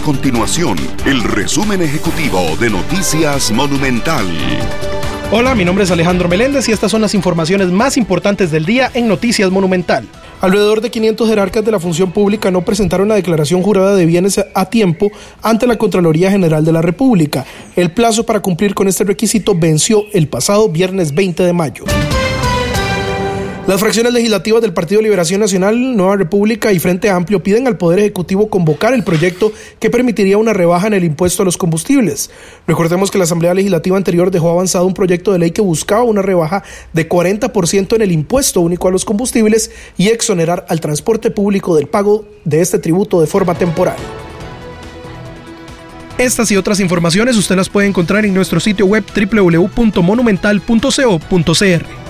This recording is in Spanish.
A continuación, el resumen ejecutivo de Noticias Monumental. Hola, mi nombre es Alejandro Meléndez y estas son las informaciones más importantes del día en Noticias Monumental. Alrededor de 500 jerarcas de la función pública no presentaron la declaración jurada de bienes a tiempo ante la Contraloría General de la República. El plazo para cumplir con este requisito venció el pasado viernes 20 de mayo. Las fracciones legislativas del Partido Liberación Nacional, Nueva República y Frente Amplio piden al Poder Ejecutivo convocar el proyecto que permitiría una rebaja en el impuesto a los combustibles. Recordemos que la Asamblea Legislativa anterior dejó avanzado un proyecto de ley que buscaba una rebaja de 40% en el impuesto único a los combustibles y exonerar al transporte público del pago de este tributo de forma temporal. Estas y otras informaciones usted las puede encontrar en nuestro sitio web www.monumental.co.cr.